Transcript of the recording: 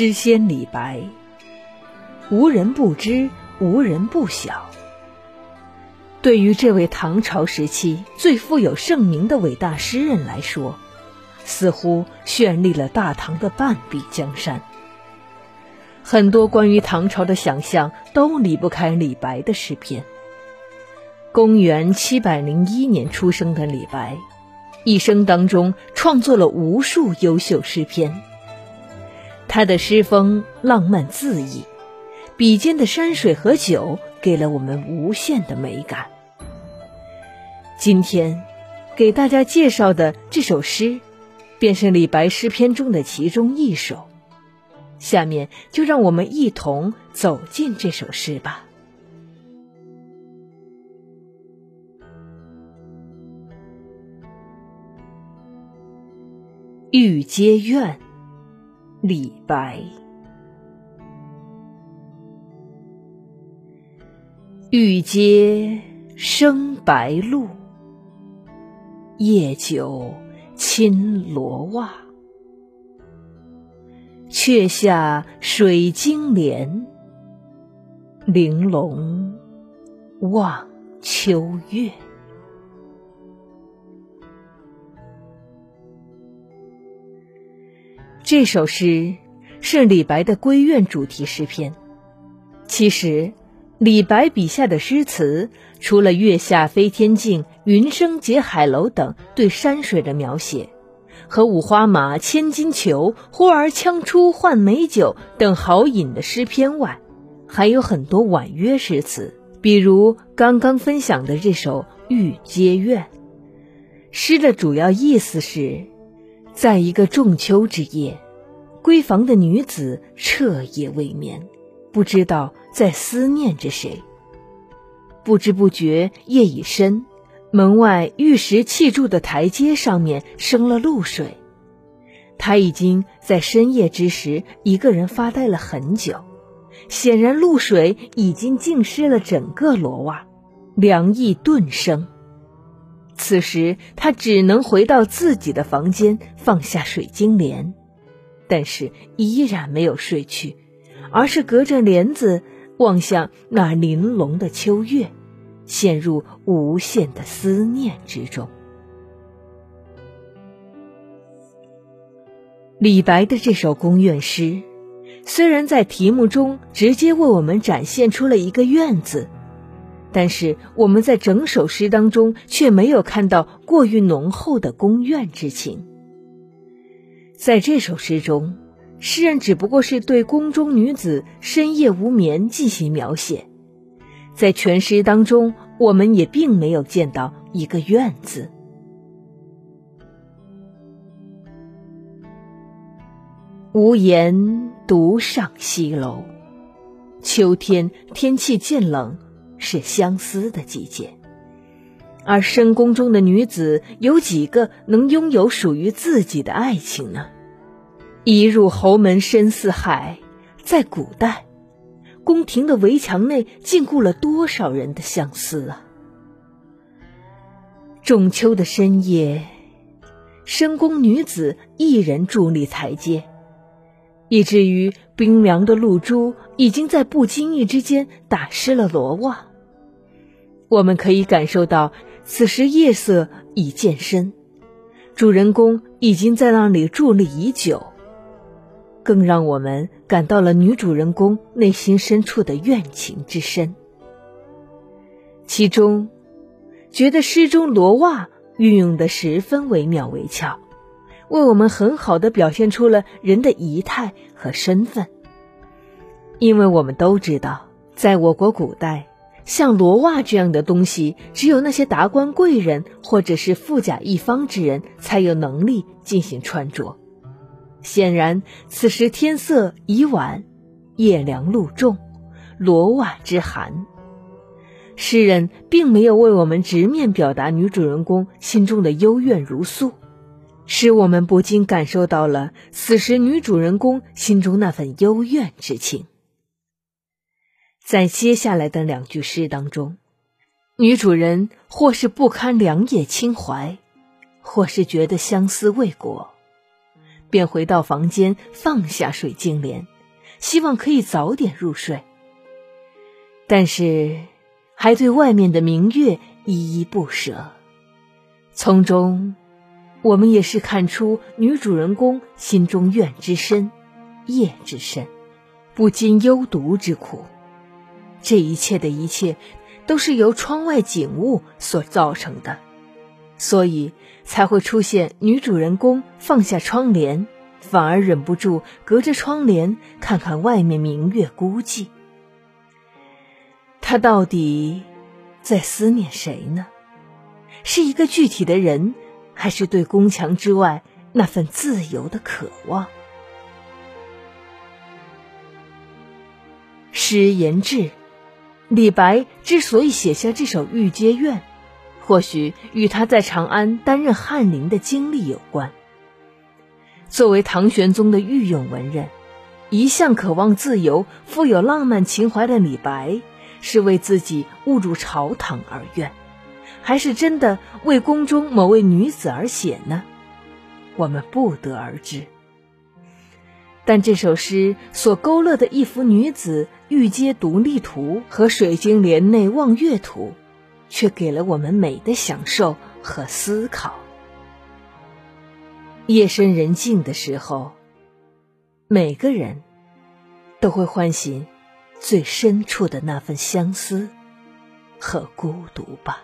诗仙李白，无人不知，无人不晓。对于这位唐朝时期最富有盛名的伟大诗人来说，似乎绚丽了大唐的半壁江山。很多关于唐朝的想象都离不开李白的诗篇。公元七百零一年出生的李白，一生当中创作了无数优秀诗篇。他的诗风浪漫恣意，笔尖的山水和酒给了我们无限的美感。今天给大家介绍的这首诗，便是李白诗篇中的其中一首。下面就让我们一同走进这首诗吧。《玉阶怨》李白。玉阶生白露，夜久侵罗袜。却下水晶帘，玲珑望秋月。这首诗是李白的闺怨主题诗篇。其实，李白笔下的诗词，除了“月下飞天镜，云生结海楼”等对山水的描写。和五花马，千金裘，呼儿将出换美酒等豪饮的诗篇外，还有很多婉约诗词，比如刚刚分享的这首《玉阶怨》。诗的主要意思是，在一个仲秋之夜，闺房的女子彻夜未眠，不知道在思念着谁。不知不觉夜已深。门外玉石砌筑的台阶上面生了露水，他已经在深夜之时一个人发呆了很久，显然露水已经浸湿了整个罗袜，凉意顿生。此时他只能回到自己的房间，放下水晶帘，但是依然没有睡去，而是隔着帘子望向那玲珑的秋月。陷入无限的思念之中。李白的这首宫怨诗，虽然在题目中直接为我们展现出了一个“怨”字，但是我们在整首诗当中却没有看到过于浓厚的宫怨之情。在这首诗中，诗人只不过是对宫中女子深夜无眠进行描写。在全诗当中，我们也并没有见到一个“怨”字。无言独上西楼，秋天天气渐冷，是相思的季节。而深宫中的女子，有几个能拥有属于自己的爱情呢？一入侯门深似海，在古代。宫廷的围墙内禁锢了多少人的相思啊！仲秋的深夜，深宫女子一人伫立台阶，以至于冰凉的露珠已经在不经意之间打湿了罗袜。我们可以感受到，此时夜色已渐深，主人公已经在那里伫立已久。更让我们感到了女主人公内心深处的怨情之深。其中，觉得诗中罗袜运用的十分惟妙惟肖，为我们很好的表现出了人的仪态和身份。因为我们都知道，在我国古代，像罗袜这样的东西，只有那些达官贵人或者是富甲一方之人才有能力进行穿着。显然，此时天色已晚，夜凉露重，罗袜之寒。诗人并没有为我们直面表达女主人公心中的幽怨如诉，使我们不禁感受到了此时女主人公心中那份幽怨之情。在接下来的两句诗当中，女主人或是不堪良夜轻怀，或是觉得相思未果。便回到房间放下水晶帘，希望可以早点入睡。但是，还对外面的明月依依不舍。从中，我们也是看出女主人公心中怨之深，夜之深，不禁幽独之苦。这一切的一切，都是由窗外景物所造成的，所以才会出现女主人公放下窗帘，反而忍不住隔着窗帘看看外面明月，孤寂。她到底在思念谁呢？是一个具体的人，还是对宫墙之外那份自由的渴望？诗言志。李白之所以写下这首《玉阶怨》，或许与他在长安担任翰林的经历有关。作为唐玄宗的御用文人，一向渴望自由、富有浪漫情怀的李白，是为自己误入朝堂而怨，还是真的为宫中某位女子而写呢？我们不得而知。但这首诗所勾勒的一幅女子玉阶独立图和水晶帘内望月图，却给了我们美的享受和思考。夜深人静的时候，每个人都会唤醒最深处的那份相思和孤独吧。